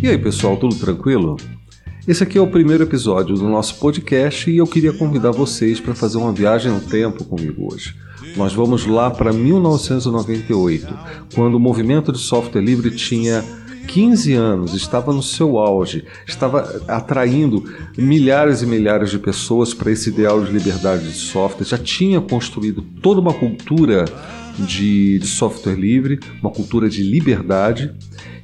E aí, pessoal, tudo tranquilo? Esse aqui é o primeiro episódio do nosso podcast e eu queria convidar vocês para fazer uma viagem no tempo comigo hoje. Nós vamos lá para 1998, quando o movimento de software livre tinha 15 anos, estava no seu auge, estava atraindo milhares e milhares de pessoas para esse ideal de liberdade de software, já tinha construído toda uma cultura de, de software livre, uma cultura de liberdade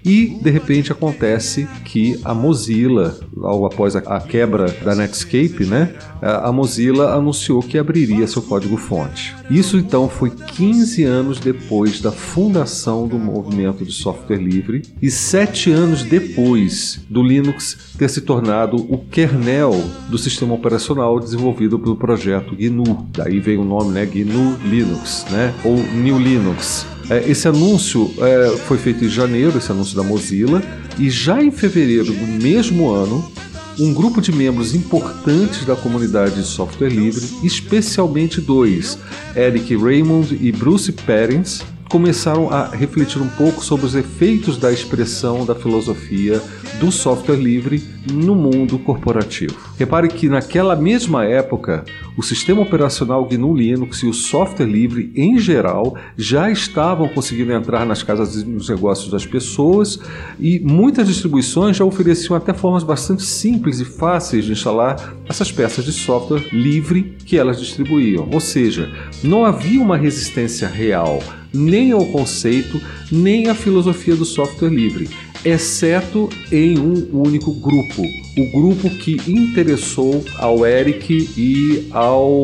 e de repente acontece que a Mozilla, logo após a, quebra da Netscape, né, a Mozilla anunciou que abriria seu código-fonte. Isso então foi 15 anos depois da fundação do movimento de software livre e sete anos depois do Linux ter se tornado o kernel do sistema operacional desenvolvido pelo projeto GNU. Daí vem o nome, né, GNU Linux, né, ou New Linux. É, esse anúncio é, foi feito em janeiro, esse anúncio da Mozilla, e já em fevereiro do mesmo ano, um grupo de membros importantes da comunidade de software livre, especialmente dois, Eric Raymond e Bruce Perens, começaram a refletir um pouco sobre os efeitos da expressão da filosofia do software livre no mundo corporativo. Repare que naquela mesma época, o sistema operacional GNU Linux e o software livre em geral já estavam conseguindo entrar nas casas e nos negócios das pessoas e muitas distribuições já ofereciam até formas bastante simples e fáceis de instalar essas peças de software livre que elas distribuíam. Ou seja, não havia uma resistência real nem ao conceito, nem à filosofia do software livre, exceto em um único grupo, o grupo que interessou ao Eric e ao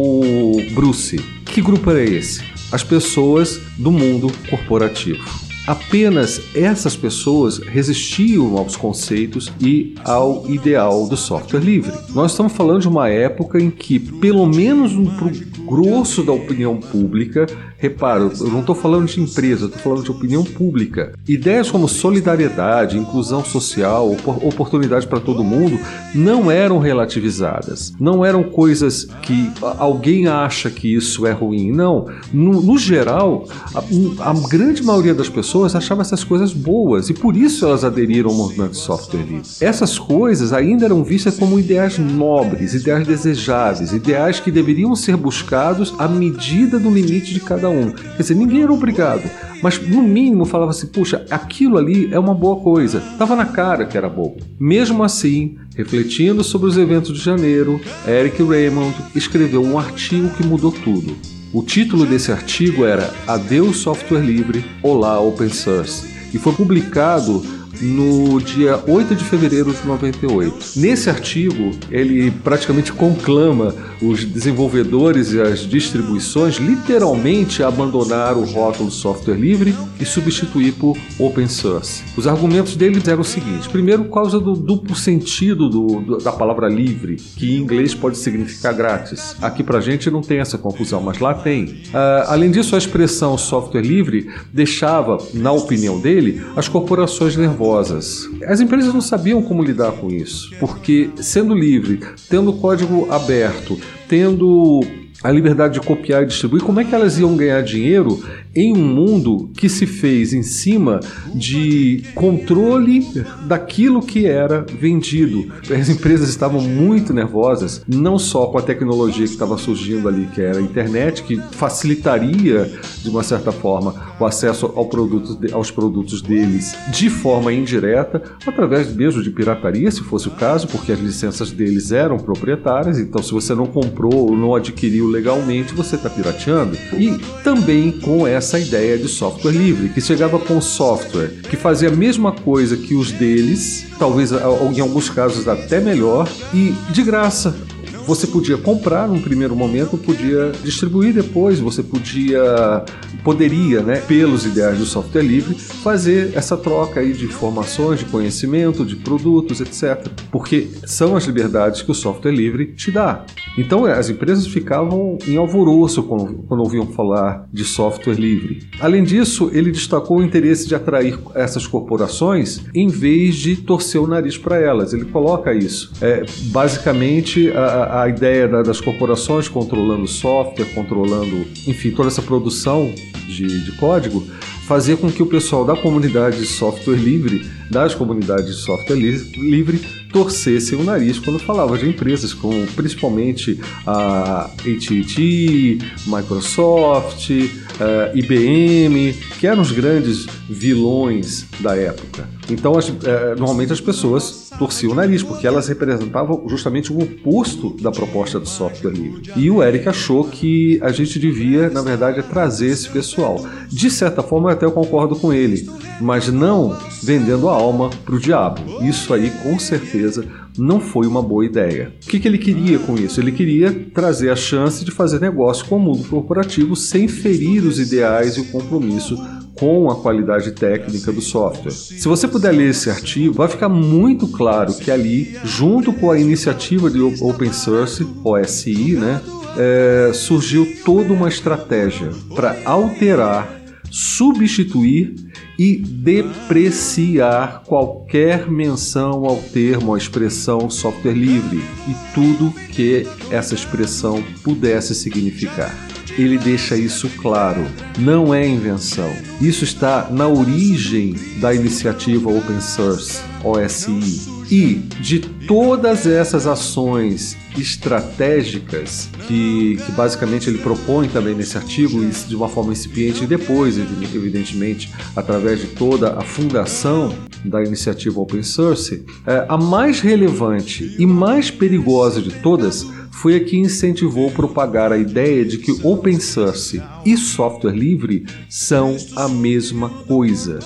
Bruce. Que grupo era esse? As pessoas do mundo corporativo. Apenas essas pessoas resistiam aos conceitos e ao ideal do software livre. Nós estamos falando de uma época em que, pelo menos para o grosso da opinião pública, reparo, eu não estou falando de empresa, estou falando de opinião pública. Ideias como solidariedade, inclusão social, oportunidade para todo mundo não eram relativizadas. Não eram coisas que alguém acha que isso é ruim. Não. No, no geral, a, a grande maioria das pessoas pessoas achavam essas coisas boas e por isso elas aderiram ao movimento de software livre. Essas coisas ainda eram vistas como ideais nobres, ideais desejáveis, ideais que deveriam ser buscados à medida do limite de cada um. Quer dizer, ninguém era obrigado, mas no mínimo falava assim: puxa, aquilo ali é uma boa coisa. Tava na cara que era bom. Mesmo assim, refletindo sobre os eventos de janeiro, Eric Raymond escreveu um artigo que mudou tudo. O título desse artigo era Adeus Software Livre, Olá Open Source e foi publicado no dia 8 de fevereiro de 98. Nesse artigo, ele praticamente conclama os desenvolvedores e as distribuições literalmente a abandonar o rótulo software livre e substituir por open source. Os argumentos dele eram os seguintes: primeiro, por causa do duplo sentido do, do, da palavra livre, que em inglês pode significar grátis. Aqui pra gente não tem essa confusão, mas lá tem. Uh, além disso, a expressão software livre deixava, na opinião dele, as corporações nervosas as empresas não sabiam como lidar com isso, porque sendo livre, tendo código aberto, tendo a liberdade de copiar e distribuir, como é que elas iam ganhar dinheiro em um mundo que se fez em cima de controle daquilo que era vendido? As empresas estavam muito nervosas, não só com a tecnologia que estava surgindo ali, que era a internet, que facilitaria, de uma certa forma, o acesso ao produto, aos produtos deles de forma indireta, através mesmo de pirataria, se fosse o caso, porque as licenças deles eram proprietárias, então se você não comprou ou não adquiriu legalmente, você está pirateando. E também com essa ideia de software livre, que chegava com software que fazia a mesma coisa que os deles, talvez em alguns casos até melhor, e de graça você podia comprar num primeiro momento, podia distribuir depois, você podia poderia, né, pelos ideais do software livre, fazer essa troca aí de informações, de conhecimento, de produtos, etc. Porque são as liberdades que o software livre te dá. Então as empresas ficavam em alvoroço quando, quando ouviam falar de software livre. Além disso, ele destacou o interesse de atrair essas corporações em vez de torcer o nariz para elas. Ele coloca isso. É, basicamente, a, a ideia da, das corporações controlando software, controlando, enfim, toda essa produção de, de código, fazia com que o pessoal da comunidade de software livre, das comunidades de software livre, torcessem o nariz quando falava de empresas como principalmente a AT&T, Microsoft, uh, IBM, que eram os grandes vilões da época. Então, as, uh, normalmente as pessoas torciam o nariz, porque elas representavam justamente o oposto da proposta do software livre. E o Eric achou que a gente devia, na verdade, trazer esse pessoal. De certa forma, eu até concordo com ele, mas não vendendo a alma para o diabo. Isso aí, com certeza, não foi uma boa ideia. O que, que ele queria com isso? Ele queria trazer a chance de fazer negócio com o mundo corporativo sem ferir os ideais e o compromisso com a qualidade técnica do software. Se você puder ler esse artigo, vai ficar muito claro que ali, junto com a iniciativa de Open Source, OSI, né, é, surgiu toda uma estratégia para alterar, substituir e depreciar qualquer menção ao termo, à expressão software livre e tudo que essa expressão pudesse significar. Ele deixa isso claro, não é invenção. Isso está na origem da iniciativa Open Source, OSI, e de todas essas ações estratégicas que, que, basicamente ele propõe também nesse artigo, isso de uma forma incipiente, e depois, evidentemente, através de toda a fundação da iniciativa Open Source, é, a mais relevante e mais perigosa de todas foi a que incentivou propagar a ideia de que open source e software livre são a mesma coisa.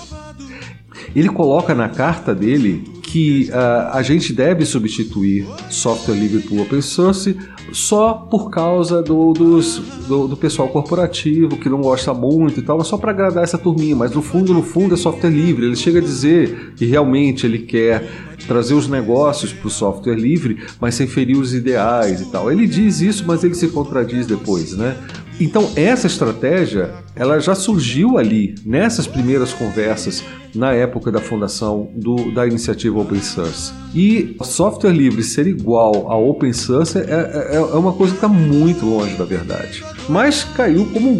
Ele coloca na carta dele que uh, a gente deve substituir software livre por open source só por causa do, dos, do, do, pessoal corporativo que não gosta muito e tal, mas só para agradar essa turminha. Mas no fundo, no fundo é software livre. Ele chega a dizer que realmente ele quer trazer os negócios para o software livre, mas sem ferir os ideais e tal. Ele diz isso, mas ele se contradiz depois, né? Então essa estratégia, ela já surgiu ali nessas primeiras conversas na época da fundação do, da iniciativa Open Source. E software livre ser igual a Open Source é, é, é uma coisa que está muito longe da verdade. Mas caiu como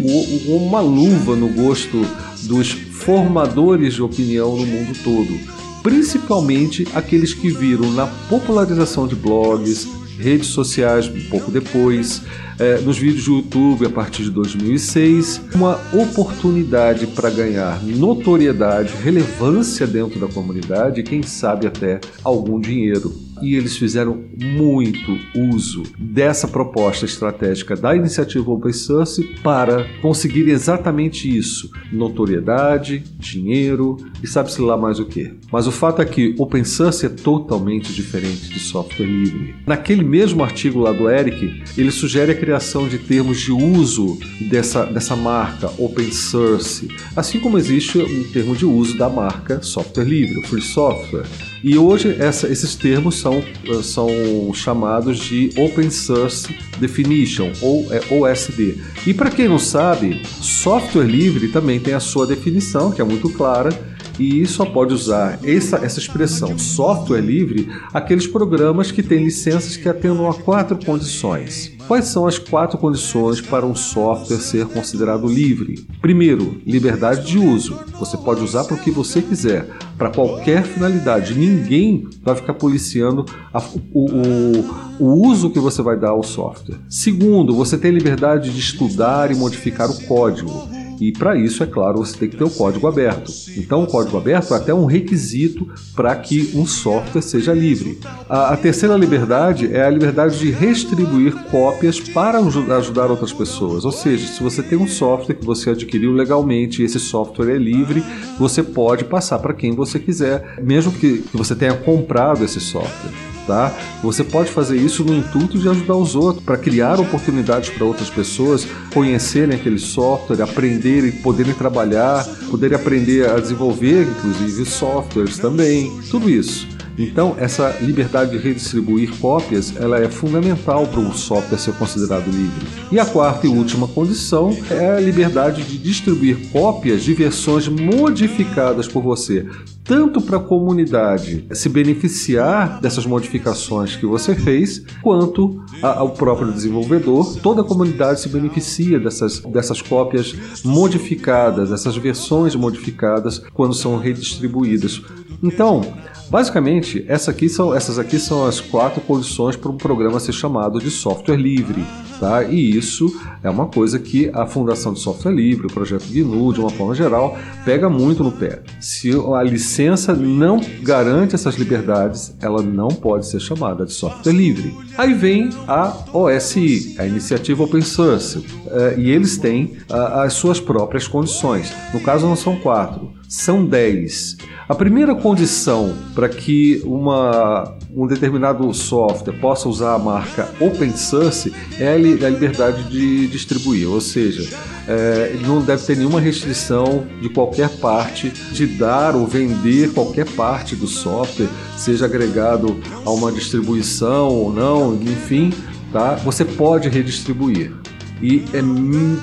uma luva no gosto dos formadores de opinião no mundo todo, principalmente aqueles que viram na popularização de blogs, redes sociais um pouco depois, é, nos vídeos do YouTube a partir de 2006, uma oportunidade para ganhar notoriedade, relevância dentro da comunidade e quem sabe até algum dinheiro e eles fizeram muito uso dessa proposta estratégica da iniciativa Open Source para conseguir exatamente isso: notoriedade, dinheiro e sabe-se lá mais o que. Mas o fato é que Open Source é totalmente diferente de software livre. Naquele mesmo artigo lá do Eric, ele sugere a criação de termos de uso dessa, dessa marca Open Source, assim como existe um termo de uso da marca software livre, free software. E hoje essa, esses termos são, são chamados de Open Source Definition, ou é OSD. E para quem não sabe, software livre também tem a sua definição, que é muito clara, e só pode usar essa, essa expressão software livre aqueles programas que têm licenças que atendam a quatro condições. Quais são as quatro condições para um software ser considerado livre? Primeiro, liberdade de uso. Você pode usar para o que você quiser, para qualquer finalidade. Ninguém vai ficar policiando a, o, o, o uso que você vai dar ao software. Segundo, você tem liberdade de estudar e modificar o código. E para isso, é claro, você tem que ter o código aberto. Então, o código aberto é até um requisito para que um software seja livre. A, a, terceira liberdade é a liberdade de restribuir cópias para ajudar outras pessoas. Ou seja, se você tem um software que você adquiriu legalmente e esse software é livre, você pode passar para quem você quiser, mesmo que, que você tenha comprado esse software tá? Você pode fazer isso no intuito de ajudar os outros, para criar oportunidades para outras pessoas conhecerem aquele software, aprenderem, poderem trabalhar, poderem aprender a desenvolver, inclusive, softwares também, tudo isso. Então, essa liberdade de redistribuir cópias, ela é fundamental para o software ser considerado livre. E a quarta e última condição é a liberdade de distribuir cópias de versões modificadas por você, tanto para a comunidade se beneficiar dessas modificações que você fez, quanto ao próprio desenvolvedor. Toda a comunidade se beneficia dessas, dessas cópias modificadas, dessas versões modificadas quando são redistribuídas. Então, Basicamente, essa aqui são, essas aqui são as quatro condições para um programa ser chamado de software livre. Tá? E isso é uma coisa que a Fundação de Software Livre, o projeto GNU, de uma forma geral, pega muito no pé. Se a licença não garante essas liberdades, ela não pode ser chamada de software livre. Aí vem a OSI, a Iniciativa Open Source, eh, e eles têm as suas próprias condições. No caso, não são quatro, são dez. A primeira condição para que uma, um determinado software possa usar a marca open source é a liberdade de distribuir, ou seja, é, ele não deve ter nenhuma restrição de qualquer parte de dar ou vender qualquer parte do software, seja agregado a uma distribuição ou não, enfim, tá? Você pode redistribuir e é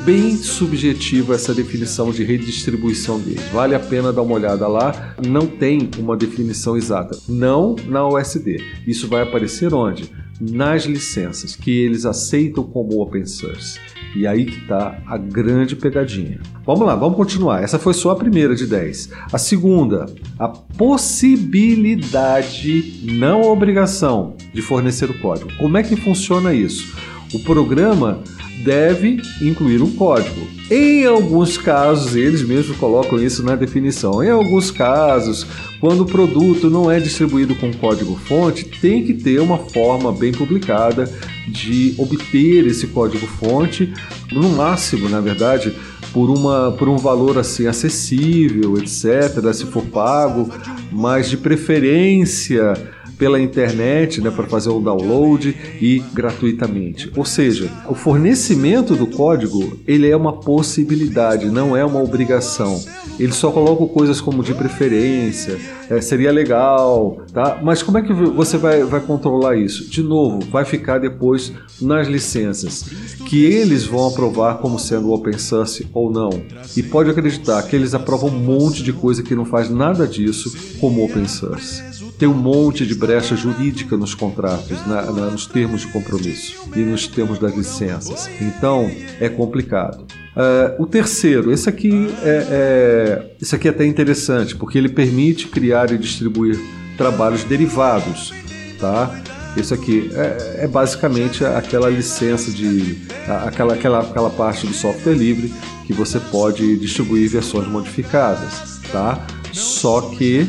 bem subjetiva essa definição de redistribuição deles. Vale a pena dar uma olhada lá, não tem uma definição exata. Não na USD. Isso vai aparecer onde? Nas licenças que eles aceitam como open source. E aí que está a grande pegadinha. Vamos lá, vamos continuar. Essa foi só a primeira de 10. A segunda, a possibilidade, não a obrigação, de fornecer o código. Como é que funciona isso? O programa deve incluir um código. Em alguns casos, eles mesmos colocam isso na definição. Em alguns casos, quando o produto não é distribuído com código-fonte, tem que ter uma forma bem publicada de obter esse código-fonte, no máximo, na verdade, por, uma, por um valor assim acessível, etc., se for pago, mas de preferência pela internet né, para fazer o download e gratuitamente. Ou seja, o fornecimento do código ele é uma possibilidade, não é uma obrigação. Ele só coloca coisas como de preferência, é, seria legal, tá? Mas como é que você vai, vai controlar isso? De novo, vai ficar depois nas licenças, que eles vão aprovar como sendo open source ou não. E pode acreditar que eles aprovam um monte de coisa que não faz nada disso como open source tem um monte de brecha jurídica nos contratos, na, na, nos termos de compromisso e nos termos das licenças. Então é complicado. Uh, o terceiro, esse aqui é, é, esse aqui é até interessante porque ele permite criar e distribuir trabalhos derivados, tá? Esse aqui é, é basicamente aquela licença de aquela, aquela, aquela parte do software livre que você pode distribuir versões modificadas, tá? Só que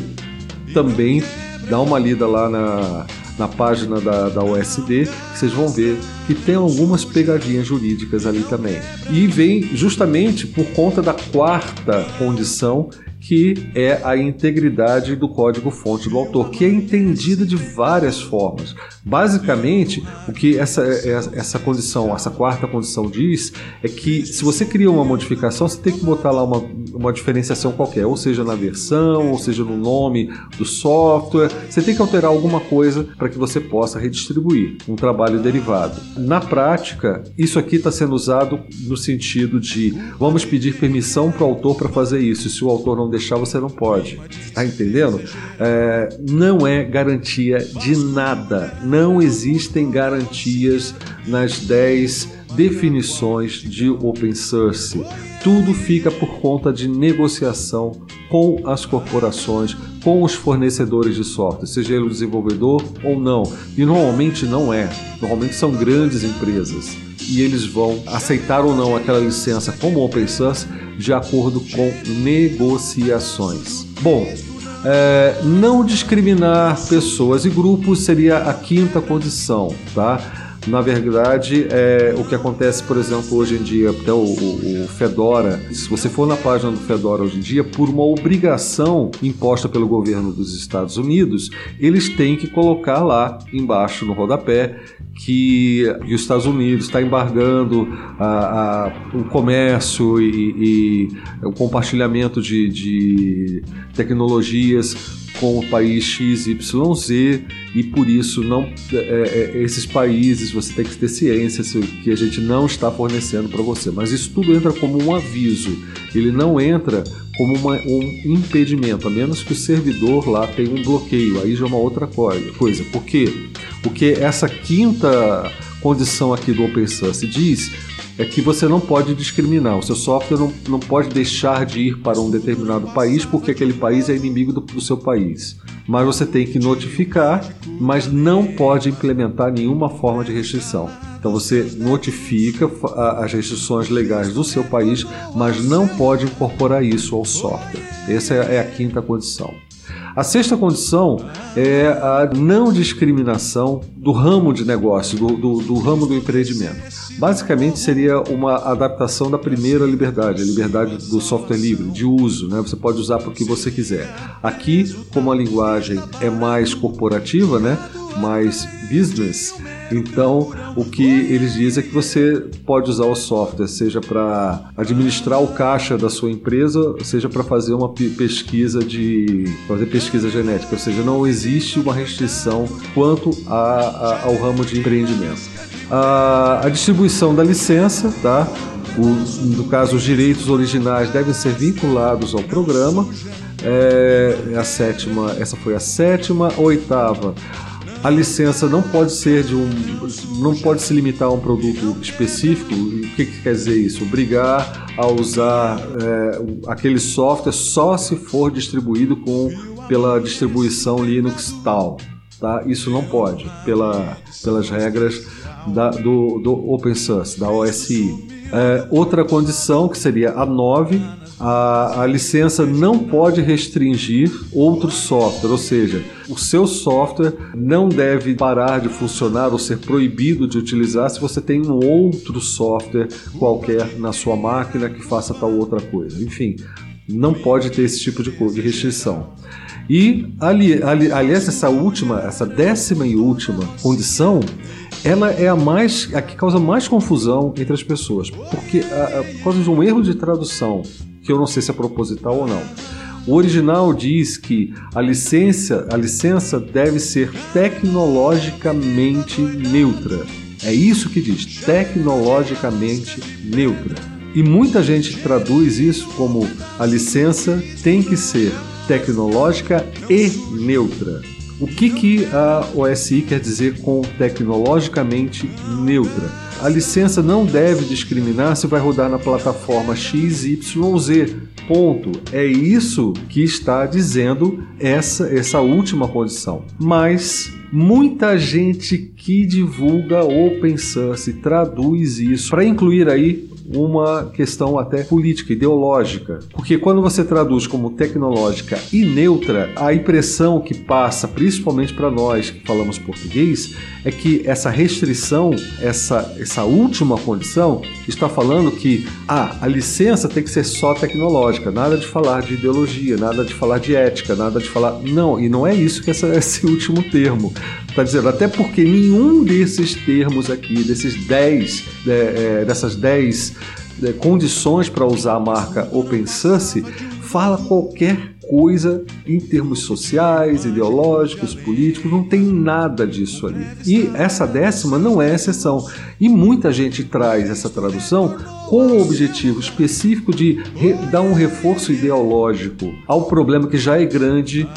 também dá uma lida lá na, na página da, da OSD, vocês vão ver que tem algumas pegadinhas jurídicas ali também. E vem justamente por conta da quarta condição, que é a integridade do código-fonte do autor, que é entendida de várias formas. Basicamente, o que essa, essa condição, essa quarta condição diz é que se você cria uma modificação, você tem que botar lá uma, uma diferenciação qualquer, ou seja na versão, ou seja no nome do software, você tem que alterar alguma coisa para que você possa redistribuir um trabalho derivado. Na prática, isso aqui está sendo usado no sentido de vamos pedir permissão para o autor para fazer isso, se o autor não deixar, você não pode. Tá entendendo? É, não é garantia de nada. Não existem garantias nas 10 definições de open source. Tudo fica por conta de negociação com as corporações, com os fornecedores de software, seja ele o desenvolvedor ou não. E normalmente não é. Normalmente são grandes empresas e eles vão aceitar ou não aquela licença como open source de acordo com negociações. Bom, é, não discriminar pessoas e grupos seria a quinta condição, tá? Na verdade, é, o que acontece, por exemplo, hoje em dia, até o, o, o, Fedora, se você for na página do Fedora hoje em dia, por uma obrigação imposta pelo governo dos Estados Unidos, eles têm que colocar lá embaixo no rodapé que, que os Estados Unidos está embargando a, a, o comércio e, e, o compartilhamento de, de tecnologias com o país XYZ e por isso não é, é, esses países você tem que ter ciência que a gente não está fornecendo para você. Mas isso tudo entra como um aviso, ele não entra como uma, um impedimento, a menos que o servidor lá tenha um bloqueio. Aí já é uma outra coisa. Por quê? Porque essa quinta condição aqui do Open Source diz é que você não pode discriminar. O seu software não, não pode deixar de ir para um determinado país porque aquele país é inimigo do, do seu país. Mas você tem que notificar, mas não pode implementar nenhuma forma de restrição. Então você notifica as restrições legais do seu país, mas não pode incorporar isso ao software. Essa é a quinta condição. A sexta condição é a não discriminação do ramo de negócio, do, do, do, ramo do empreendimento. Basicamente seria uma adaptação da primeira liberdade, a liberdade do software livre, de uso, né? Você pode usar para o que você quiser. Aqui, como a linguagem é mais corporativa, né? mais business, então o que eles dizem é que você pode usar o software, seja para administrar o caixa da sua empresa, seja para fazer uma pesquisa de fazer pesquisa genética, ou seja, não existe uma restrição quanto a, a, ao ramo de empreendimento. A, a distribuição da licença, tá? O, no caso, os direitos originais devem ser vinculados ao programa. É, a sétima, essa foi a sétima, oitava a licença não pode ser de um. não pode se limitar a um produto específico. O que, que quer dizer isso? Obrigar a usar é, aquele software só se for distribuído com, pela distribuição Linux tal. Tá? Isso não pode, pela, pelas regras da, do, do Open Source, da OSI. É, outra condição, que seria a 9, a, a licença não pode restringir outro software, ou seja, o seu software não deve parar de funcionar ou ser proibido de utilizar se você tem um outro software qualquer na sua máquina que faça tal outra coisa. Enfim, não pode ter esse tipo de, de restrição. E, ali, ali, aliás, essa última, essa décima e última condição, ela é a mais a que causa mais confusão entre as pessoas, porque a, a, por causa de um erro de tradução que eu não sei se é proposital ou não. O original diz que a licença, a licença deve ser tecnologicamente neutra. É isso que diz, tecnologicamente neutra. E muita gente traduz isso como a licença tem que ser tecnológica e neutra. O que, que a OSI quer dizer com tecnologicamente neutra? A licença não deve discriminar se vai rodar na plataforma XYZ. Ponto. É isso que está dizendo essa, essa última condição. Mas muita gente que divulga open source traduz isso para incluir aí uma questão até política, ideológica. Porque quando você traduz como tecnológica e neutra, a impressão que passa, principalmente para nós que falamos português, é que essa restrição, essa, essa última condição, está falando que ah, a licença tem que ser só tecnológica, nada de falar de ideologia, nada de falar de ética, nada de falar. Não, e não é isso que essa, esse último termo está dizendo. Até porque nenhum desses termos aqui, desses 10, é, é, dessas 10 é, condições para usar a marca OpenSource, fala qualquer coisa em termos sociais, ideológicos, políticos, não tem nada disso ali. E essa décima não é exceção. E muita gente traz essa tradução com o objetivo específico de dar um reforço ideológico ao problema que já é grande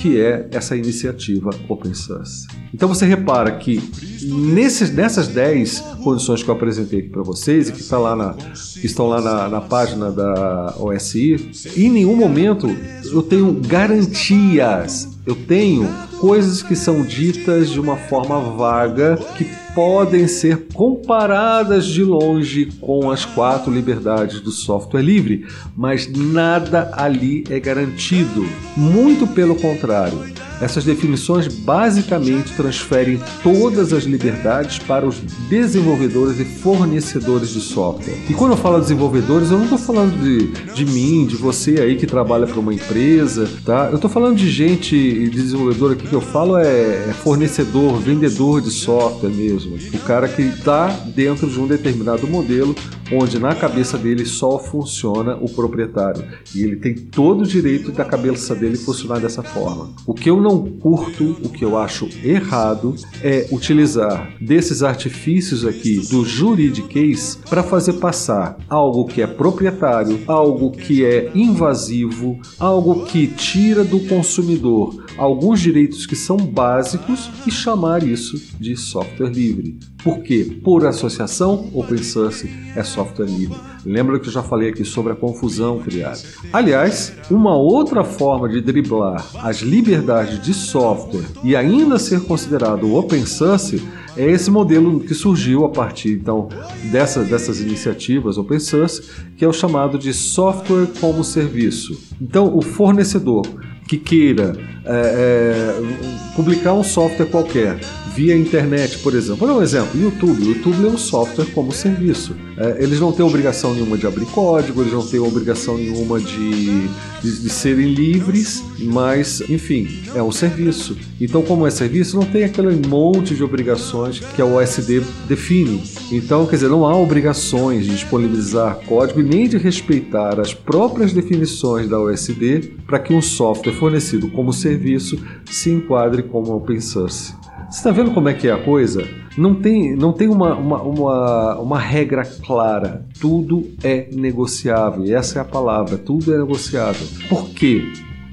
que é essa iniciativa Open Source. Então você repara que nesses, nessas 10 condições que eu apresentei aqui para vocês e que, tá lá na, que estão lá na, na página da OSI, em nenhum momento eu tenho garantias, eu tenho coisas que são ditas de uma forma vaga que podem ser comparadas de longe com as quatro liberdades do software livre, mas nada ali é garantido. Muito pelo contrário. Essas definições basicamente transferem todas as liberdades para os desenvolvedores e fornecedores de software. E quando eu falo desenvolvedores, eu não estou falando de, de mim, de você aí que trabalha para uma empresa, tá? Eu estou falando de gente, de desenvolvedor aqui que eu falo é, é fornecedor, vendedor de software mesmo. O cara que está dentro de um determinado modelo onde na cabeça dele só funciona o proprietário e ele tem todo o direito da cabeça dele funcionar dessa forma. O que eu não curto, o que eu acho errado é utilizar desses artifícios aqui do juridiquês para fazer passar algo que é proprietário, algo que é invasivo, algo que tira do consumidor alguns direitos que são básicos e chamar isso de software livre. Por quê? Por associação, open source é software livre. Lembra que eu já falei aqui sobre a confusão criada. Aliás, uma outra forma de driblar as liberdades de software e ainda ser considerado open source é esse modelo que surgiu a partir então dessa, dessas iniciativas open source, que é o chamado de software como serviço. Então, o fornecedor que queira é, é, publicar um software qualquer via internet, por exemplo. Vou dar um exemplo: YouTube. YouTube é um software como serviço. É, eles não têm obrigação nenhuma de abrir código, eles não têm obrigação nenhuma de, de, de, serem livres, mas, enfim, é um serviço. Então, como é serviço, não tem aquele monte de obrigações que a OSD define. Então, quer dizer, não há obrigações de disponibilizar código nem de respeitar as próprias definições da OSD para que um software fornecido como serviço se enquadre como open source. Você está vendo como é que é a coisa? Não tem, não tem uma, uma, uma, uma, regra clara. Tudo é negociável. Essa é a palavra. Tudo é negociável. Por quê?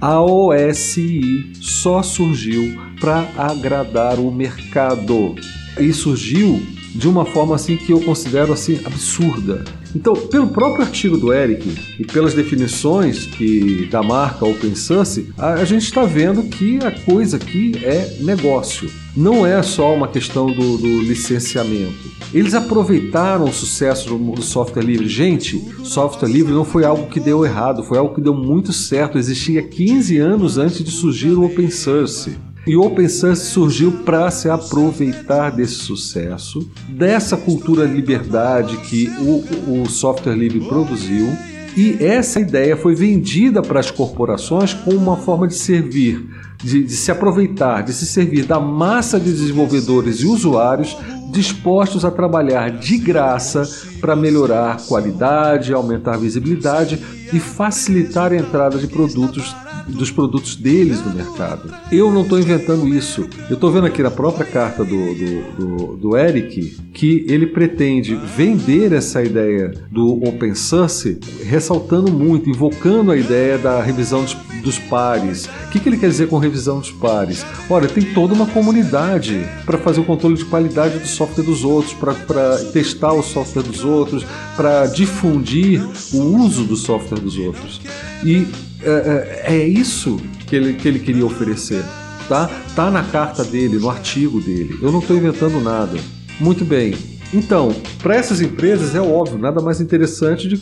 A OSI só surgiu para agradar o mercado. E surgiu de uma forma assim que eu considero assim absurda. Então, pelo próprio artigo do Eric e pelas definições que da marca Open Source, a, a gente está vendo que a coisa aqui é negócio. Não é só uma questão do, do licenciamento. Eles aproveitaram o sucesso do, do software livre. Gente, software livre não foi algo que deu errado, foi algo que deu muito certo. Existia 15 anos antes de surgir o Open Source. E o Open Source surgiu para se aproveitar desse sucesso, dessa cultura liberdade que o, o software livre produziu. E essa ideia foi vendida para as corporações como uma forma de servir, de, de se aproveitar, de se servir da massa de desenvolvedores e usuários dispostos a trabalhar de graça para melhorar qualidade, aumentar visibilidade e facilitar a entrada de produtos dos produtos deles no mercado. Eu não estou inventando isso. Eu estou vendo aqui na própria carta do, do, do, do, Eric que ele pretende vender essa ideia do open source, ressaltando muito, invocando a ideia da revisão dos, dos pares. O que, que ele quer dizer com revisão dos pares? Olha, tem toda uma comunidade para fazer o controle de qualidade do software dos outros, para testar o software dos outros, para difundir o uso do software dos outros. E é, é, é isso que ele, que ele queria oferecer. Tá? tá na carta dele, no artigo dele. Eu não estou inventando nada. Muito bem. Então, para essas empresas é óbvio, nada mais interessante do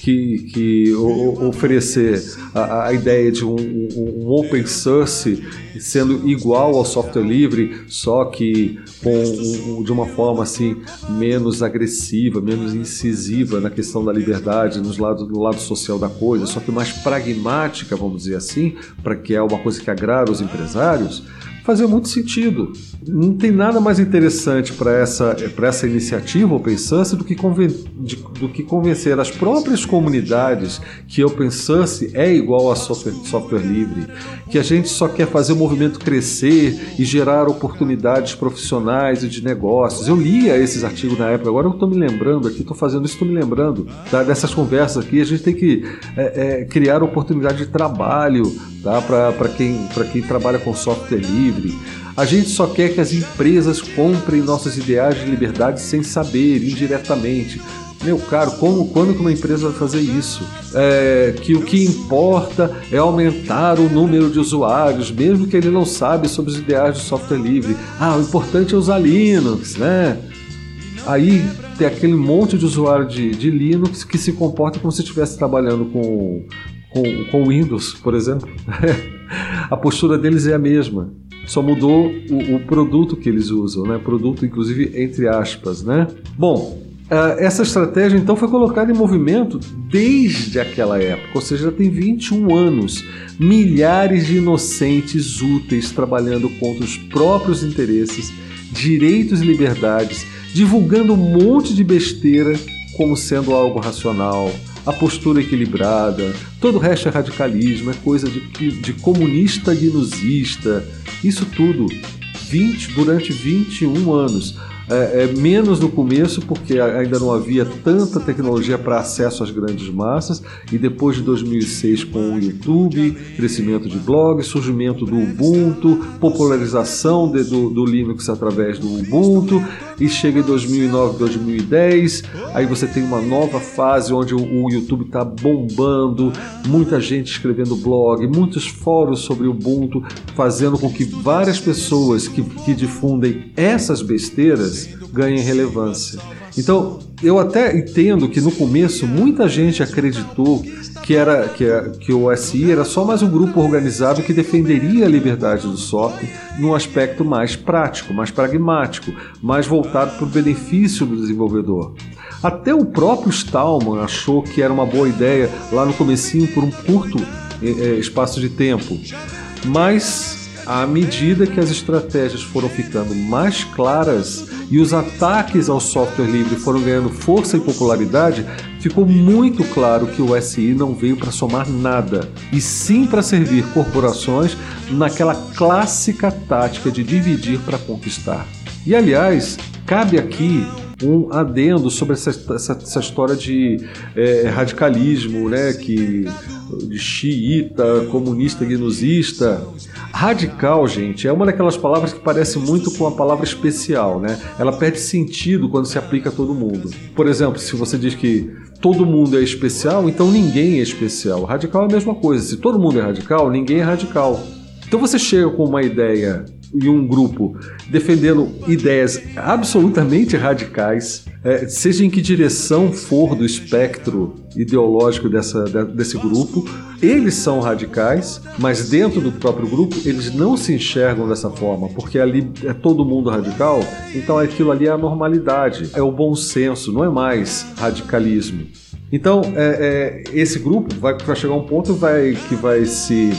que, que, o, oferecer a, a, ideia de um, um, open source sendo igual ao software livre, só que com de uma forma assim menos agressiva, menos incisiva na questão da liberdade, nos lados, no lado social da coisa, só que mais pragmática, vamos dizer assim, para que é uma coisa que agrada os empresários fazia muito sentido. Não tem nada mais interessante para essa, essa iniciativa Open Source do que, conven, de, do que convencer as próprias comunidades que Open Source é igual a software, software livre, que a gente só quer fazer o movimento crescer e gerar oportunidades profissionais e de negócios. Eu lia esses artigos na época, agora eu estou me lembrando aqui, estou fazendo isso, estou me lembrando tá? dessas conversas aqui. A gente tem que é, é, criar oportunidade de trabalho tá? para quem, quem trabalha com software livre. A gente só quer que as empresas comprem nossos ideais de liberdade sem saber, indiretamente. Meu caro, como, quando que uma empresa vai fazer isso? É, que o que importa é aumentar o número de usuários, mesmo que ele não sabe sobre os ideais do software livre. Ah, o importante é usar Linux, né? Aí tem aquele monte de usuário de, de Linux que se comporta como se estivesse trabalhando com com, com Windows, por exemplo. a postura deles é a mesma. Só mudou o, o, produto que eles usam, né? Produto, inclusive, entre aspas, né? Bom, essa estratégia então foi colocada em movimento desde aquela época, ou seja, já tem 21 anos. Milhares de inocentes úteis trabalhando contra os próprios interesses, direitos e liberdades, divulgando um monte de besteira como sendo algo racional, a postura equilibrada, todo o resto é radicalismo, é coisa de, de comunista guinusista, isso tudo 20, durante 21 anos é, é, menos no começo, porque ainda não havia tanta tecnologia para acesso às grandes massas, e depois de 2006 com o YouTube, crescimento de blogs, surgimento do Ubuntu, popularização de, do, do Linux através do Ubuntu, e chega em 2009, 2010, aí você tem uma nova fase onde o, o YouTube está bombando, muita gente escrevendo blog, muitos fóruns sobre o Ubuntu, fazendo com que várias pessoas que, que difundem essas besteiras ganhem relevância. Então, eu até entendo que no começo muita gente acreditou que, era, que, que o OSI era só mais um grupo organizado que defenderia a liberdade do software num aspecto mais prático, mais pragmático, mais voltado para o benefício do desenvolvedor. Até o próprio Stallman achou que era uma boa ideia lá no comecinho por um curto eh, espaço de tempo. Mas à medida que as estratégias foram ficando mais claras e os ataques ao software livre foram ganhando força e popularidade, ficou muito claro que o SI não veio para somar nada, e sim para servir corporações naquela clássica tática de dividir para conquistar. E aliás, cabe aqui um adendo sobre essa, essa, essa história de é, radicalismo, né, que, de xiita, comunista, gnusista. Radical, gente, é uma daquelas palavras que parece muito com a palavra especial, né? Ela perde sentido quando se aplica a todo mundo. Por exemplo, se você diz que todo mundo é especial, então ninguém é especial. Radical é a mesma coisa. Se todo mundo é radical, ninguém é radical. Então você chega com uma ideia e um grupo defendendo ideias absolutamente radicais, é, seja em que direção for do espectro ideológico dessa, desse grupo, eles são radicais, mas dentro do próprio grupo eles não se enxergam dessa forma, porque ali é todo mundo radical, então aquilo ali é a normalidade, é o bom senso, não é mais radicalismo. Então, é, é, esse grupo vai, vai chegar a um ponto vai, que vai se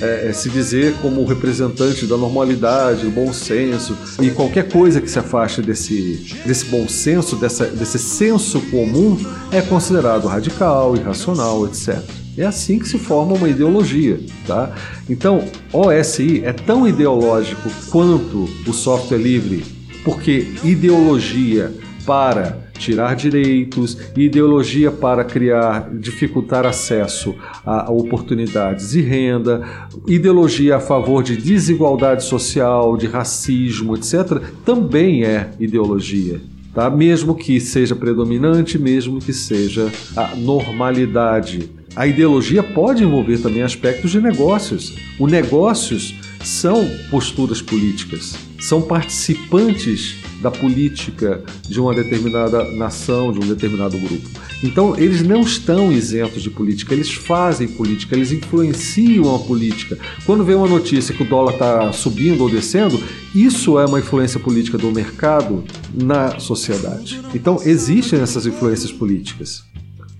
é, é, se dizer como representante da normalidade, do bom senso, e qualquer coisa que se afaste desse, desse bom senso, dessa, desse senso comum, é considerado radical, irracional, etc. É assim que se forma uma ideologia, tá? Então, OSI é tão ideológico quanto o software livre, porque ideologia para tirar direitos, ideologia para criar, dificultar acesso a oportunidades e renda, ideologia a favor de desigualdade social, de racismo, etc., também é ideologia. Tá? Mesmo que seja predominante, mesmo que seja a normalidade. A ideologia pode envolver também aspectos de negócios. Os negócios são posturas políticas, são participantes da política de uma determinada nação, de um determinado grupo. Então, eles não estão isentos de política, eles fazem política, eles influenciam a política. Quando vem uma notícia que o dólar está subindo ou descendo, isso é uma influência política do mercado na sociedade. Então, existem essas influências políticas.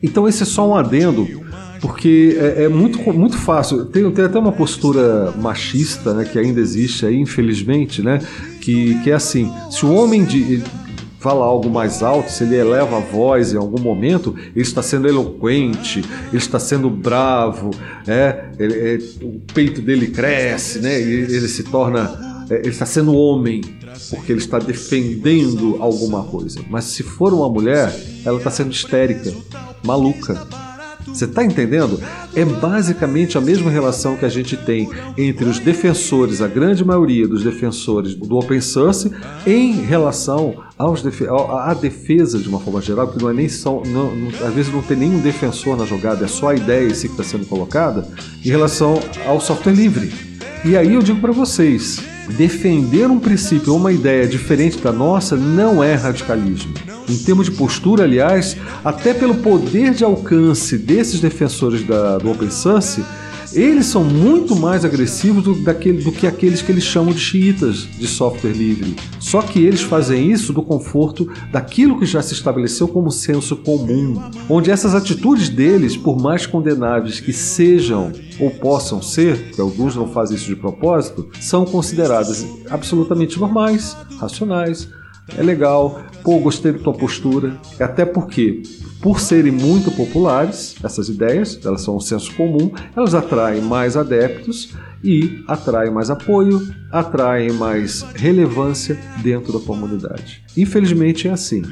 Então, esse é só um adendo porque é, é, muito, muito fácil. Tem, tem até uma postura machista, né, que ainda existe aí, infelizmente, né, que, que é assim: se o homem de, fala algo mais alto, se ele eleva a voz em algum momento, ele está sendo eloquente, ele está sendo bravo, é, ele, é, o peito dele cresce, né, ele, ele se torna, é, ele está sendo homem, porque ele está defendendo alguma coisa. Mas se for uma mulher, ela está sendo histérica, maluca. Você está entendendo? É basicamente a mesma relação que a gente tem entre os defensores, a grande maioria dos defensores do open source, em relação aos def à defesa de uma forma geral, porque não é nem só, não, não, às vezes não tem nenhum defensor na jogada, é só a ideia em si que está sendo colocada, em relação ao software livre. E aí eu digo para vocês, defender um princípio ou uma ideia diferente da nossa não é radicalismo. Em termos de postura, aliás, até pelo poder de alcance desses defensores da, do open source, eles são muito mais agressivos do, daquele, do que aqueles que eles chamam de xiitas de software livre. Só que eles fazem isso do conforto daquilo que já se estabeleceu como senso comum, onde essas atitudes deles, por mais condenáveis que sejam ou possam ser, que alguns não fazem isso de propósito, são consideradas absolutamente normais, racionais, é legal, pô, gostei da tua postura. Até porque, por serem muito populares, essas ideias, elas são um senso comum, elas atraem mais adeptos e atraem mais apoio, atraem mais relevância dentro da comunidade. Infelizmente é assim.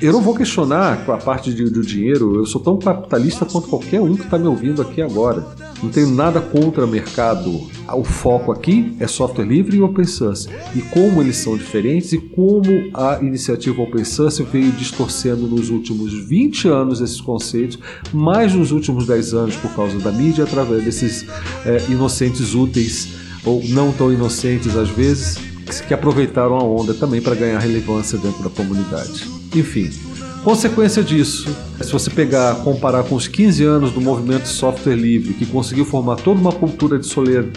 Eu não vou questionar a parte de, do dinheiro, eu sou tão capitalista quanto qualquer um que está me ouvindo aqui agora. Não tenho nada contra mercado. O foco aqui é software livre e open source. E como eles são diferentes e como a iniciativa open source veio distorcendo nos últimos 20 anos esses conceitos, mais nos últimos 10 anos por causa da mídia, através desses é, inocentes úteis ou não tão inocentes às vezes, que aproveitaram a onda também para ganhar relevância dentro da comunidade. Enfim, consequência disso, se você pegar, comparar com os 15 anos do movimento software livre, que conseguiu formar toda uma cultura de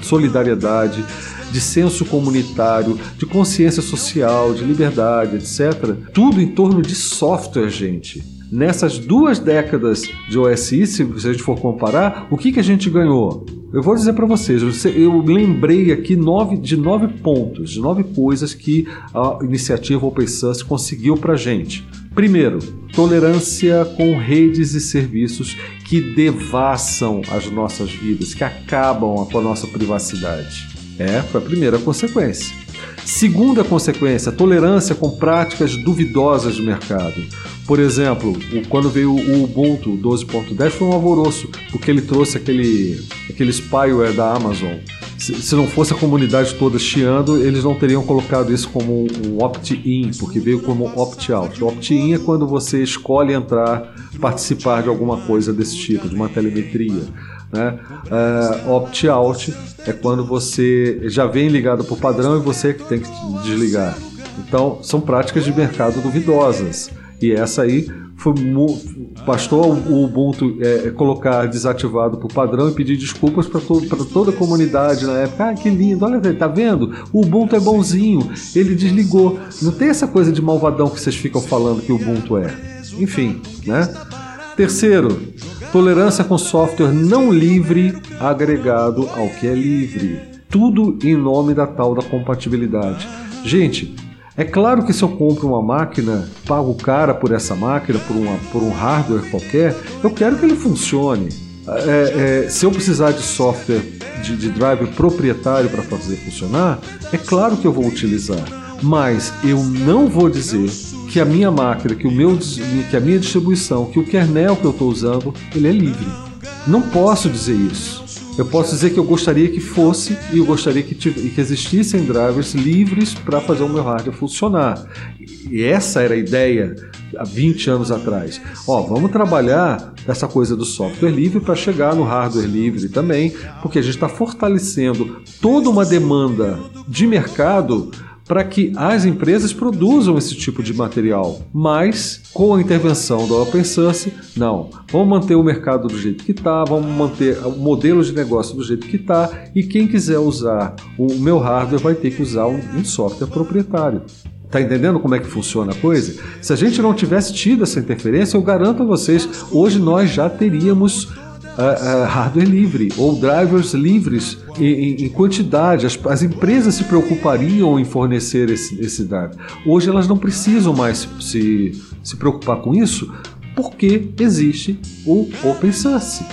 solidariedade, de senso comunitário, de consciência social, de liberdade, etc., tudo em torno de software, gente. Nessas duas décadas de OSI, se a gente for comparar, o que, que a gente ganhou? Eu vou dizer para vocês, eu lembrei aqui nove, de nove pontos, de nove coisas que a iniciativa Open Source conseguiu para gente. Primeiro, tolerância com redes e serviços que devassam as nossas vidas, que acabam com a nossa privacidade. É, foi a primeira consequência. Segunda consequência, tolerância com práticas duvidosas do mercado. Por exemplo, quando veio o Ubuntu 12.10 foi um alvoroço, porque ele trouxe aquele, aquele spyware da Amazon. Se, se não fosse a comunidade toda chiando, eles não teriam colocado isso como um opt-in, porque veio como opt-out. Opt-in é quando você escolhe entrar, participar de alguma coisa desse tipo, de uma telemetria. Né? Uh, opt-out é quando você já vem ligado por padrão e você que tem que desligar. Então, são práticas de mercado duvidosas. E essa aí foi bastou o Ubuntu é, é, colocar desativado por padrão e pedir desculpas para to toda a comunidade na época. Ah, que lindo, olha, tá vendo? O Ubuntu é bonzinho, ele desligou. Não tem essa coisa de malvadão que vocês ficam falando que o Ubuntu é. Enfim, né? Terceiro, tolerância com software não livre agregado ao que é livre. Tudo em nome da tal da compatibilidade. Gente, é claro que se eu compro uma máquina, pago cara por essa máquina, por, uma, por um hardware qualquer, eu quero que ele funcione. É, é, se eu precisar de software de, de driver proprietário para fazer funcionar, é claro que eu vou utilizar. Mas eu não vou dizer que a minha máquina, que, o meu, que a minha distribuição, que o kernel que eu estou usando, ele é livre. Não posso dizer isso. Eu posso dizer que eu gostaria que fosse e eu gostaria que, que existissem drivers livres para fazer o meu hardware funcionar. E essa era a ideia há 20 anos atrás. Ó, vamos trabalhar essa coisa do software livre para chegar no hardware livre também, porque a gente está fortalecendo toda uma demanda de mercado para que as empresas produzam esse tipo de material. Mas, com a intervenção da Open Source, não. Vamos manter o mercado do jeito que está, vamos manter o modelo de negócio do jeito que está, e quem quiser usar o meu hardware vai ter que usar um, software proprietário. Tá entendendo como é que funciona a coisa? Se a gente não tivesse tido essa interferência, eu garanto a vocês, hoje nós já teríamos uh, hardware livre ou drivers livres em, em quantidade. As, as, empresas se preocupariam em fornecer esse, esse driver. Hoje elas não precisam mais se, se preocupar com isso porque existe o Open Source.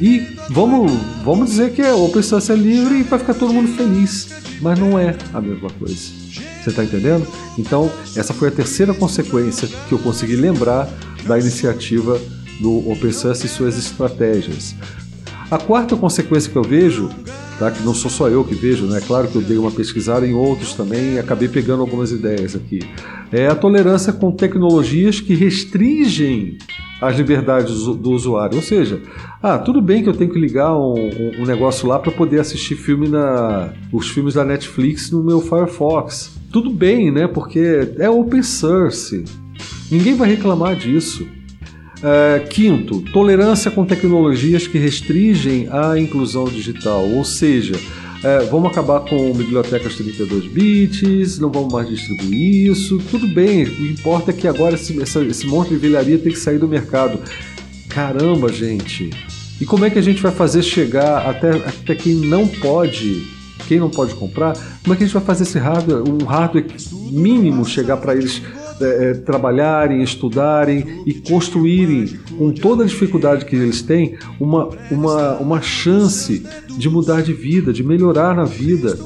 E vamos, vamos dizer que o Open Source é livre e vai ficar todo mundo feliz. Mas não é a mesma coisa. Você está entendendo? Então, essa foi a terceira consequência que eu consegui lembrar da iniciativa do Open Source e suas estratégias. A quarta consequência que eu vejo, tá, que não sou só eu que vejo, né? claro que eu dei uma pesquisada em outros também e acabei pegando algumas ideias aqui, é a tolerância com tecnologias que restringem as liberdades do usuário. Ou seja, ah, tudo bem que eu tenho que ligar um, um negócio lá para poder assistir filme na, os filmes da Netflix no meu Firefox. Tudo bem, né? Porque é open source. Ninguém vai reclamar disso. Uh, quinto, tolerância com tecnologias que restringem a inclusão digital, ou seja, uh, vamos acabar com bibliotecas 32 bits, não vamos mais distribuir isso, tudo bem, o que importa é que agora esse, essa, esse monte de velharia tem que sair do mercado. Caramba, gente! E como é que a gente vai fazer chegar até, até quem não pode quem não pode comprar, como é que a gente vai fazer esse hardware, um hardware mínimo chegar para eles é, é, trabalharem, estudarem e construírem, com toda a dificuldade que eles têm, uma, uma, uma chance de mudar de vida, de melhorar na vida.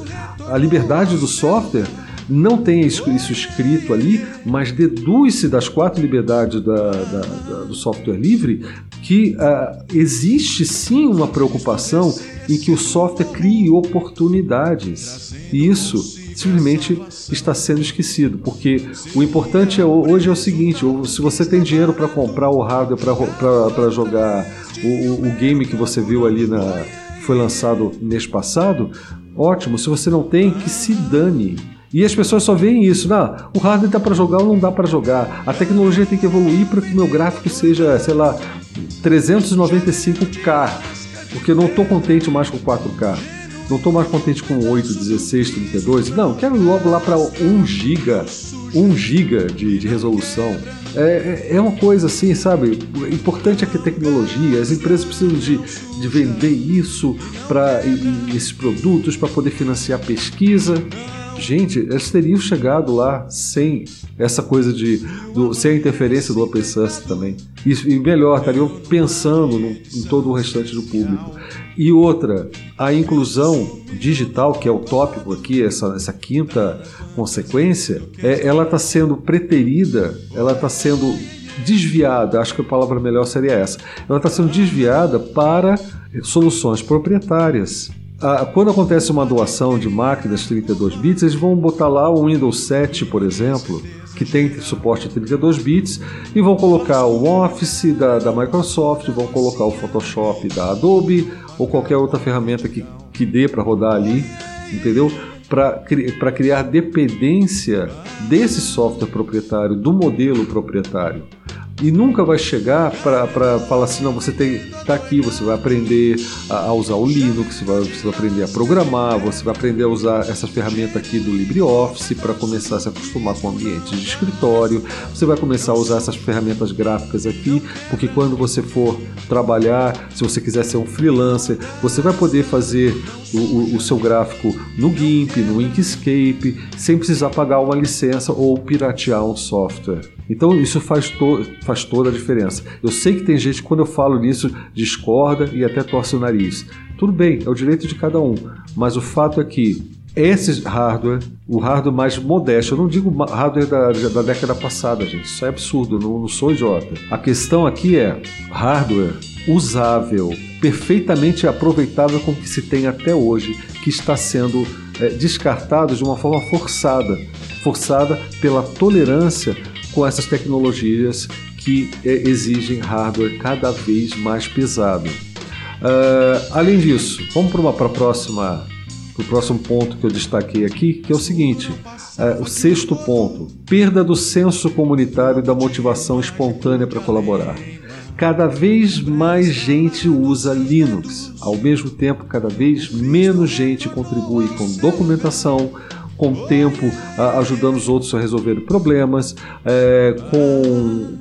A liberdade do software não tem isso, escrito ali, mas deduz-se das quatro liberdades da, da, da, do software livre que uh, existe sim uma preocupação em que o software crie oportunidades. E isso simplesmente está sendo esquecido, porque o importante é, hoje é o seguinte: se você tem dinheiro para comprar o hardware para jogar o, o, game que você viu ali na foi lançado mês passado, ótimo. Se você não tem, que se dane. E as pessoas só veem isso, não, o hardware dá para jogar ou não dá para jogar. A tecnologia tem que evoluir para que meu gráfico seja, sei lá, 395K, porque eu não estou contente mais com 4K. Não estou mais contente com 8, 16, 32. Não, quero logo lá para 1 GB, 1 GB de, de resolução. É, é, é uma coisa assim, sabe? O importante é que a tecnologia, as empresas precisam de, de vender isso para esses produtos para poder financiar pesquisa, Gente, eles teriam chegado lá sem essa coisa de. Do, sem a interferência do Open Source também. E, melhor, estariam pensando no, em todo o restante do público. E outra, a inclusão digital, que é o tópico aqui, essa, essa quinta consequência, é, ela está sendo preterida, ela está sendo desviada, acho que a palavra melhor seria essa. Ela está sendo desviada para soluções proprietárias ah, quando acontece uma doação de máquinas 32 bits, eles vão botar lá o Windows 7, por exemplo, que tem suporte a 32 bits, e vão colocar o Office da, da Microsoft, vão colocar o Photoshop da Adobe ou qualquer outra ferramenta que, que dê para rodar ali, entendeu? Para criar dependência desse software proprietário, do modelo proprietário e nunca vai chegar para falar assim, não, você tem tá aqui, você vai aprender a, a usar o Linux, você vai, você vai, aprender a programar, você vai aprender a usar essa ferramenta aqui do LibreOffice para começar a se acostumar com ambientes de escritório, você vai começar a usar essas ferramentas gráficas aqui, porque quando você for trabalhar, se você quiser ser um freelancer, você vai poder fazer o, o, o seu gráfico no GIMP, no Inkscape, sem precisar pagar uma licença ou piratear um software. Então isso faz, to faz toda a diferença. Eu sei que tem gente quando eu falo nisso discorda e até torce o nariz. Tudo bem, é o direito de cada um. Mas o fato é que esse hardware, o hardware mais modesto, eu não digo hardware da, da década passada, gente, isso é absurdo, não, não sou idiota. A questão aqui é hardware usável, perfeitamente aproveitável com o que se tem até hoje, que está sendo é, descartado de uma forma forçada forçada pela tolerância com essas tecnologias que é, exigem hardware cada vez mais pesado. Uh, além disso, vamos para uma próxima o próximo ponto que eu destaquei aqui, que é o seguinte: uh, o sexto ponto, perda do senso comunitário e da motivação espontânea para colaborar. Cada vez mais gente usa Linux, ao mesmo tempo, cada vez menos gente contribui com documentação, com o tempo ajudando os outros a resolver problemas, é, com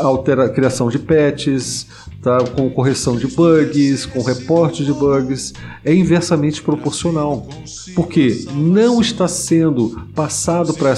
altera, criação de patches, tá, com correção de bugs, com reporte de bugs, é inversamente proporcional. Porque não está sendo passado para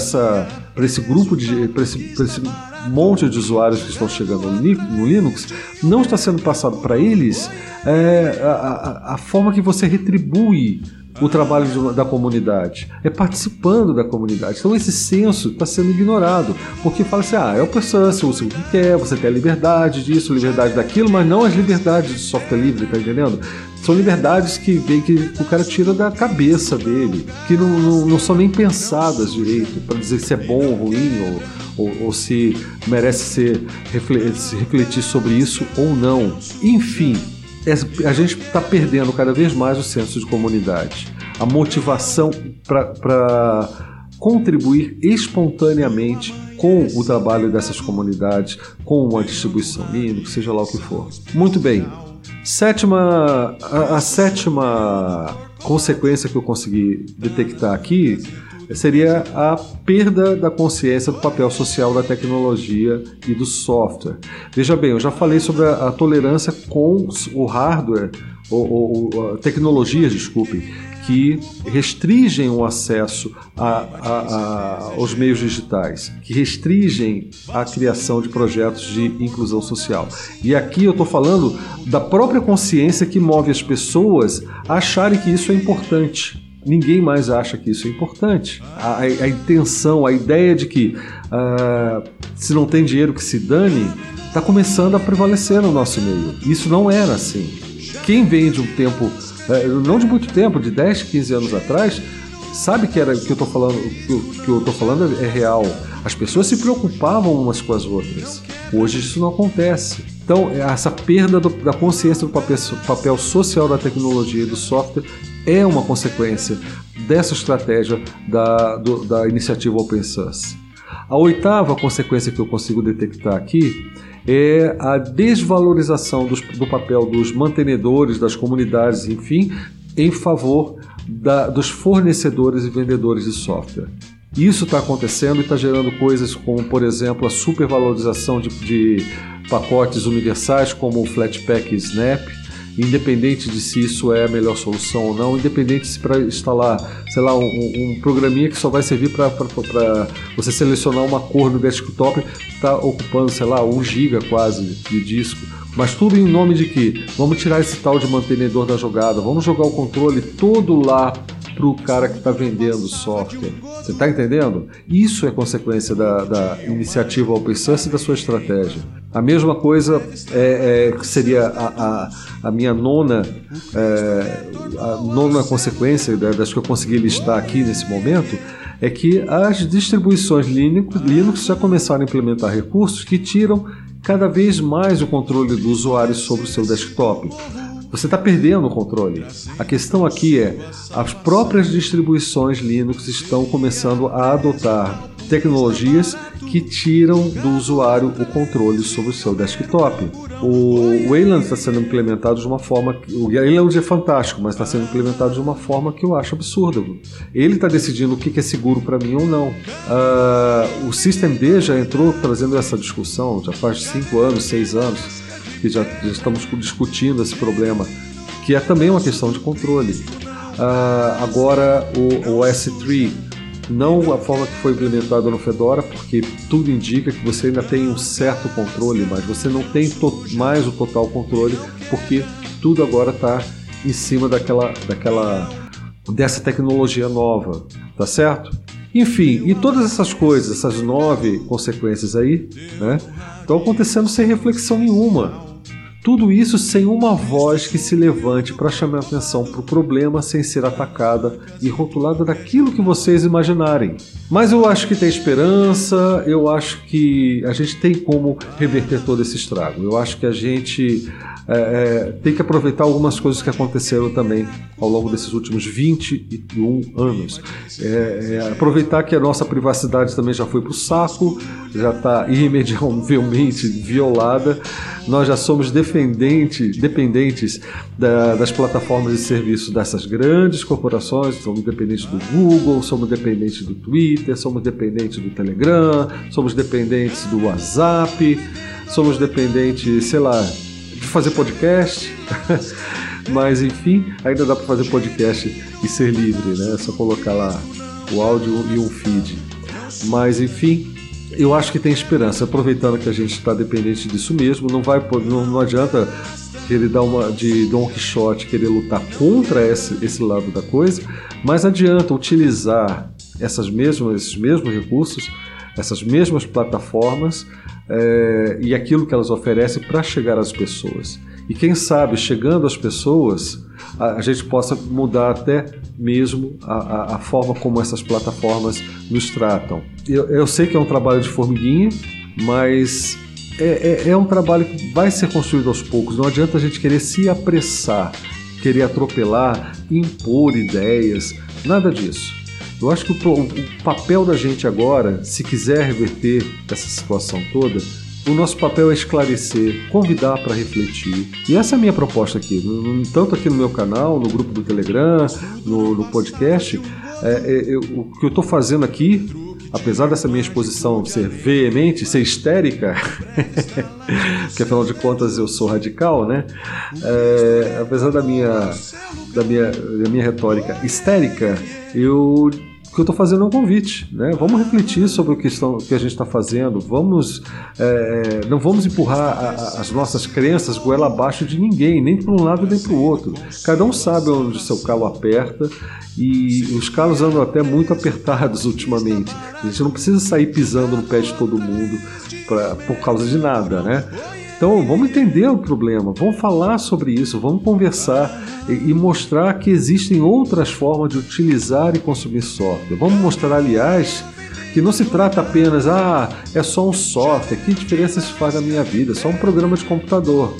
esse grupo de. para esse, esse monte de usuários que estão chegando no Linux, não está sendo passado para eles é, a, a, a forma que você retribui o trabalho de, da comunidade, é participando da comunidade. Então esse senso está sendo ignorado, porque fala assim, ah, é o pessoal, você o que quer, você tem a liberdade disso, liberdade daquilo, mas não as liberdades do software livre, tá entendendo? São liberdades que, que o cara tira da cabeça dele, que não, não, não são nem pensadas direito, para dizer se é bom ou ruim, ou, ou, ou se merece ser, se refletir sobre isso ou não. Enfim, a gente está perdendo cada vez mais o senso de comunidade, a motivação para contribuir espontaneamente com o trabalho dessas comunidades, com uma distribuição Linux, seja lá o que for. Muito bem. Sétima, a, a sétima consequência que eu consegui detectar aqui seria a perda da consciência do papel social da tecnologia e do software. Veja bem, eu já falei sobre a, a tolerância com o hardware ou, ou, tecnologias, desculpem, que restringem o acesso a, a, a, aos meios digitais, que restringem a criação de projetos de inclusão social. E aqui eu estou falando da própria consciência que move as pessoas a acharem que isso é importante. Ninguém mais acha que isso é importante. A, a intenção, a ideia de que uh, se não tem dinheiro que se dane, está começando a prevalecer no nosso meio. Isso não era assim. Quem vem de um tempo é, não de muito tempo, de 10, 15 anos atrás, sabe que era que eu estou falando, que eu estou falando é real. As pessoas se preocupavam umas com as outras. Hoje isso não acontece. Então, essa perda do, da consciência do papel, papel social da tecnologia e do software é uma consequência dessa estratégia da, do, da iniciativa Open Source. A oitava consequência que eu consigo detectar aqui é a desvalorização dos, do papel dos mantenedores, das comunidades, enfim, em favor da, dos fornecedores e vendedores de software. Isso está acontecendo e está gerando coisas como, por exemplo, a supervalorização de, de pacotes universais como o Flatpak e Snap, independente de se isso é a melhor solução ou não, independente se para instalar, sei lá, um, um, programinha que só vai servir para você selecionar uma cor no desktop, está ocupando, sei lá, um giga quase de disco. Mas tudo em nome de que vamos tirar esse tal de mantenedor da jogada, vamos jogar o controle todo lá para o cara que está vendendo software. Você está entendendo? Isso é consequência da, da iniciativa Open Source e da sua estratégia. A mesma coisa é, é, seria a, a, a, minha nona, é, a nona consequência das que eu consegui listar aqui nesse momento, é que as distribuições Linux já começaram a implementar recursos que tiram cada vez mais o controle do usuário sobre o seu desktop. Você está perdendo o controle. A questão aqui é: as próprias distribuições Linux estão começando a adotar tecnologias que tiram do usuário o controle sobre o seu desktop. O Wayland está sendo implementado de uma forma. O Wayland é fantástico, mas está sendo implementado de uma forma que eu acho absurda. Ele está decidindo o que é seguro para mim ou não. Uh, o SystemD já entrou trazendo essa discussão já faz 5 anos, 6 anos, que já, já, estamos discutindo esse problema, que é também uma questão de controle. Uh, agora, o, o S3 não a forma que foi implementada no Fedora, porque tudo indica que você ainda tem um certo controle, mas você não tem mais o total controle, porque tudo agora está em cima daquela, daquela dessa tecnologia nova, tá certo? Enfim, e todas essas coisas, essas nove consequências aí, né, estão acontecendo sem reflexão nenhuma. Tudo isso sem uma voz que se levante para chamar atenção para o problema sem ser atacada e rotulada daquilo que vocês imaginarem. Mas eu acho que tem esperança, eu acho que a gente tem como reverter todo esse estrago. Eu acho que a gente é, é, tem que aproveitar algumas coisas que aconteceram também ao longo desses últimos 21 anos. É, é, aproveitar que a nossa privacidade também já foi para o saco, já está irremediavelmente violada. Nós já somos dependentes, dependentes da, das plataformas de serviço dessas grandes corporações, somos dependentes do Google, somos dependentes do Twitter, somos dependentes do Telegram, somos dependentes do WhatsApp, somos dependentes, sei lá, de fazer podcast. Mas enfim, ainda dá para fazer podcast e ser livre, né? É só colocar lá o áudio e um feed. Mas enfim, eu acho que tem esperança. Aproveitando que a gente está dependente disso mesmo, não vai não, não adianta querer dar uma de Don Quixote, querer lutar contra esse, esse lado da coisa, mas adianta utilizar essas mesmas, esses mesmos recursos, essas mesmas plataformas é, e aquilo que elas oferecem para chegar às pessoas. E quem sabe, chegando às pessoas, a, a gente possa mudar até mesmo a, a, a, forma como essas plataformas nos tratam. Eu, eu sei que é um trabalho de formiguinha, mas é, é, é, um trabalho que vai ser construído aos poucos. Não adianta a gente querer se apressar, querer atropelar, impor ideias, nada disso. Eu acho que o, o papel da gente agora, se quiser reverter essa situação toda, o nosso papel é esclarecer, convidar para refletir. E essa é a minha proposta aqui, tanto aqui no meu canal, no grupo do Telegram, no, no podcast. É, é, eu, o que eu estou fazendo aqui apesar dessa minha exposição ser veemente, ser histérica, porque afinal de contas eu sou radical, né? É, apesar da minha, da minha, da minha retórica histérica, eu que eu estou fazendo é um convite, né? Vamos refletir sobre o que, estão, que a gente está fazendo, vamos, é, não vamos empurrar a, a, as nossas crenças goela abaixo de ninguém, nem para um lado nem para o outro. Cada um sabe onde o seu calo aperta e os calos andam até muito apertados ultimamente. A gente não precisa sair pisando no pé de todo mundo pra, por causa de nada, né? Então vamos entender o problema, vamos falar sobre isso, vamos conversar e, mostrar que existem outras formas de utilizar e consumir software. Vamos mostrar, aliás, que não se trata apenas, ah, é só um software, que diferença isso faz na minha vida? É só um programa de computador.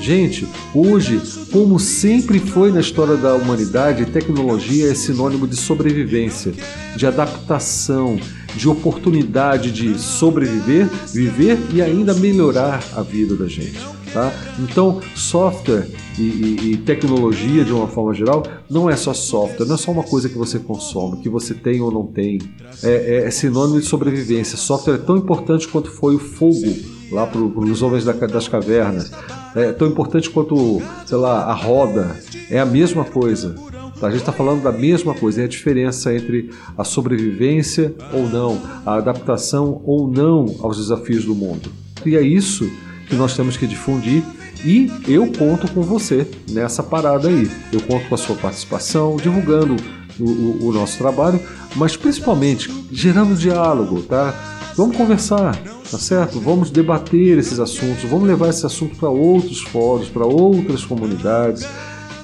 Gente, hoje, como sempre foi na história da humanidade, tecnologia é sinônimo de sobrevivência, de adaptação, de oportunidade de sobreviver, viver e ainda melhorar a vida da gente. Tá? Então, software e, e, e, tecnologia, de uma forma geral, não é só software, não é só uma coisa que você consome, que você tem ou não tem. É, é, é sinônimo de sobrevivência. Software é tão importante quanto foi o fogo lá para os homens das cavernas. É tão importante quanto, sei lá, a roda. É a mesma coisa. A gente está falando da mesma coisa, é a diferença entre a sobrevivência ou não, a adaptação ou não aos desafios do mundo. E é isso que nós temos que difundir e eu conto com você nessa parada aí. Eu conto com a sua participação, divulgando o, o, o nosso trabalho, mas principalmente gerando diálogo, tá? Vamos conversar, tá certo? Vamos debater esses assuntos, vamos levar esse assunto para outros fóruns, para outras comunidades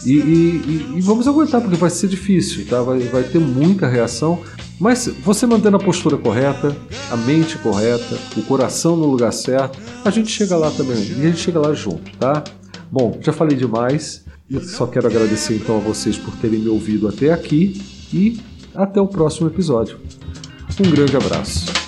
e, e, e, vamos aguentar, porque vai ser difícil, tá? vai, vai ter muita reação. Mas você mantendo a postura correta, a mente correta, o coração no lugar certo, a gente chega lá também. E a gente chega lá junto, tá? Bom, já falei demais. Eu só quero agradecer então a vocês por terem me ouvido até aqui e até o próximo episódio. Um grande abraço.